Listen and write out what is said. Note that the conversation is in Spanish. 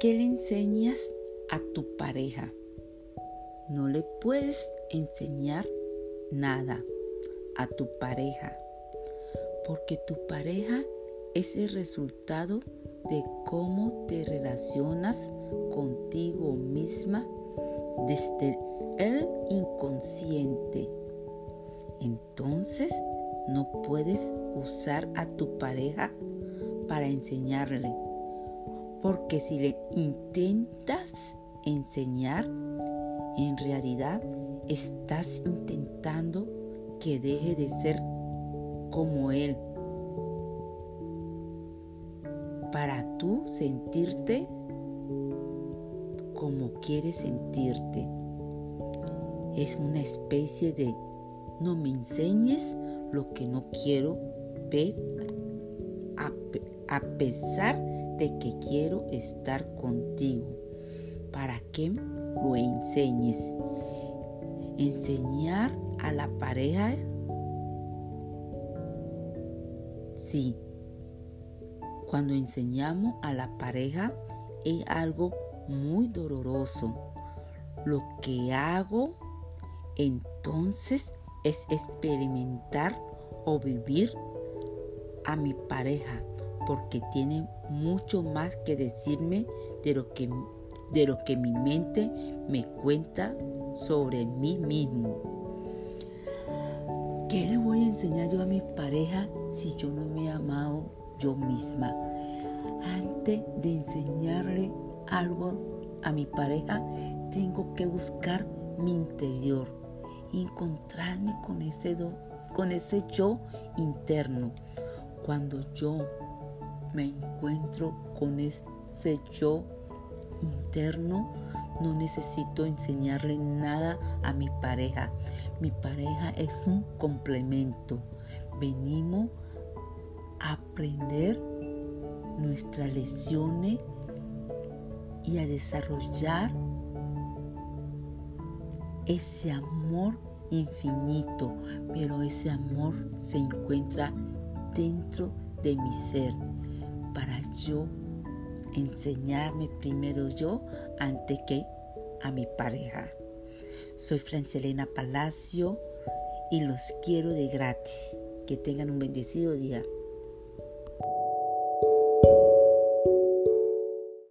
¿Qué le enseñas a tu pareja? No le puedes enseñar nada a tu pareja, porque tu pareja es el resultado de cómo te relacionas contigo misma desde el inconsciente. Entonces no puedes usar a tu pareja para enseñarle, porque si le intentas enseñar, en realidad estás intentando que deje de ser como él para tú sentirte como quieres sentirte. Es una especie de no me enseñes lo que no quiero ver a, pesar de que quiero estar contigo. ¿Para que lo enseñes? Enseñar a la pareja. Sí, cuando enseñamos a la pareja es algo muy doloroso. Lo que hago entonces es experimentar o vivir a mi pareja porque tiene mucho más que decirme de lo que, de lo que mi mente me cuenta sobre mí mismo. ¿Qué le voy a enseñar yo a mi pareja si yo no me he amado yo misma. Antes de enseñarle algo a mi pareja, tengo que buscar mi interior, encontrarme con ese, con ese yo interno. Cuando yo me encuentro con ese yo interno, no necesito enseñarle nada a mi pareja. Mi pareja es un complemento. Venimos aprender nuestras lecciones y a desarrollar ese amor infinito, pero ese amor se encuentra dentro de mi ser para yo enseñarme primero yo antes que a mi pareja. Soy Francelena Palacio y los quiero de gratis. Que tengan un bendecido día.